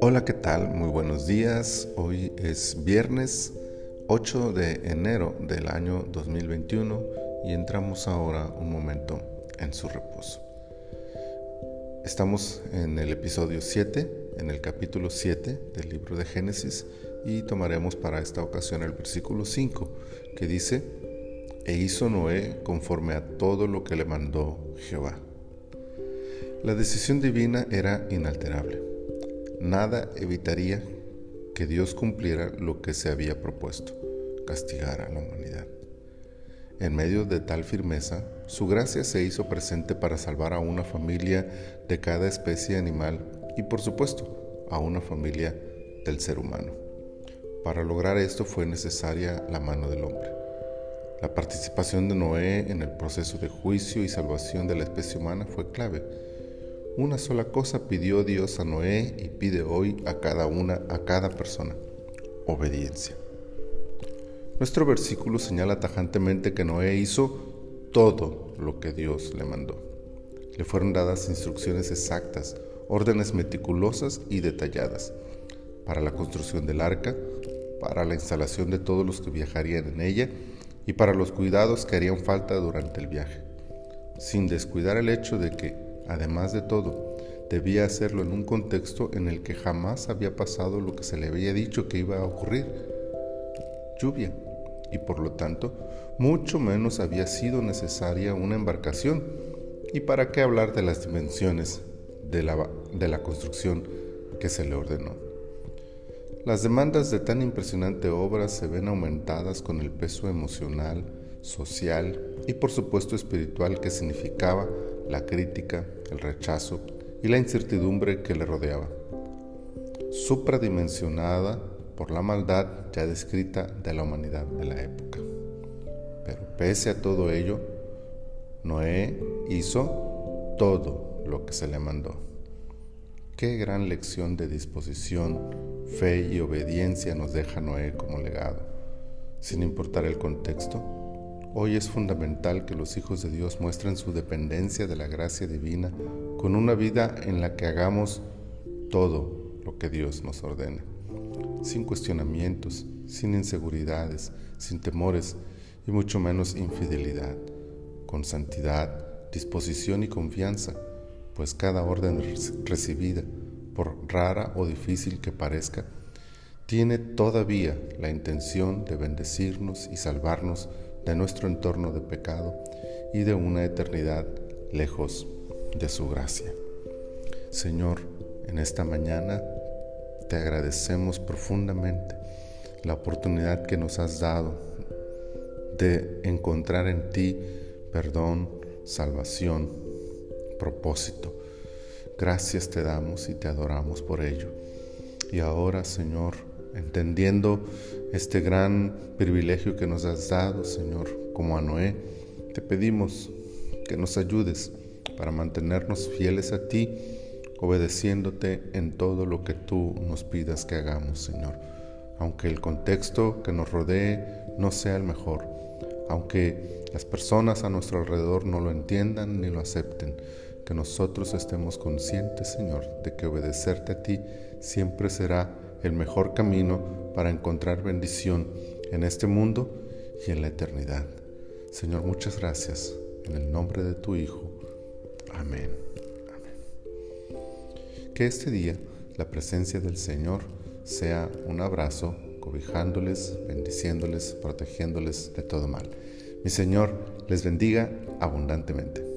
Hola, ¿qué tal? Muy buenos días. Hoy es viernes 8 de enero del año 2021 y entramos ahora un momento en su reposo. Estamos en el episodio 7, en el capítulo 7 del libro de Génesis y tomaremos para esta ocasión el versículo 5 que dice, e hizo Noé conforme a todo lo que le mandó Jehová. La decisión divina era inalterable nada evitaría que Dios cumpliera lo que se había propuesto, castigar a la humanidad. En medio de tal firmeza, su gracia se hizo presente para salvar a una familia de cada especie animal y por supuesto a una familia del ser humano. Para lograr esto fue necesaria la mano del hombre. La participación de Noé en el proceso de juicio y salvación de la especie humana fue clave una sola cosa pidió Dios a Noé y pide hoy a cada una, a cada persona, obediencia. Nuestro versículo señala tajantemente que Noé hizo todo lo que Dios le mandó. Le fueron dadas instrucciones exactas, órdenes meticulosas y detalladas para la construcción del arca, para la instalación de todos los que viajarían en ella y para los cuidados que harían falta durante el viaje, sin descuidar el hecho de que Además de todo, debía hacerlo en un contexto en el que jamás había pasado lo que se le había dicho que iba a ocurrir, lluvia, y por lo tanto, mucho menos había sido necesaria una embarcación. ¿Y para qué hablar de las dimensiones de la, de la construcción que se le ordenó? Las demandas de tan impresionante obra se ven aumentadas con el peso emocional, social y por supuesto espiritual que significaba la crítica, el rechazo y la incertidumbre que le rodeaba, supradimensionada por la maldad ya descrita de la humanidad de la época. Pero pese a todo ello, Noé hizo todo lo que se le mandó. Qué gran lección de disposición, fe y obediencia nos deja Noé como legado, sin importar el contexto Hoy es fundamental que los hijos de Dios muestren su dependencia de la gracia divina con una vida en la que hagamos todo lo que Dios nos ordena, sin cuestionamientos, sin inseguridades, sin temores y mucho menos infidelidad, con santidad, disposición y confianza, pues cada orden recibida, por rara o difícil que parezca, tiene todavía la intención de bendecirnos y salvarnos de nuestro entorno de pecado y de una eternidad lejos de su gracia. Señor, en esta mañana te agradecemos profundamente la oportunidad que nos has dado de encontrar en ti perdón, salvación, propósito. Gracias te damos y te adoramos por ello. Y ahora, Señor, entendiendo este gran privilegio que nos has dado, Señor, como a Noé. Te pedimos que nos ayudes para mantenernos fieles a ti, obedeciéndote en todo lo que tú nos pidas que hagamos, Señor. Aunque el contexto que nos rodee no sea el mejor, aunque las personas a nuestro alrededor no lo entiendan ni lo acepten, que nosotros estemos conscientes, Señor, de que obedecerte a ti siempre será el mejor camino para encontrar bendición en este mundo y en la eternidad. Señor, muchas gracias. En el nombre de tu Hijo. Amén. Que este día la presencia del Señor sea un abrazo, cobijándoles, bendiciéndoles, protegiéndoles de todo mal. Mi Señor les bendiga abundantemente.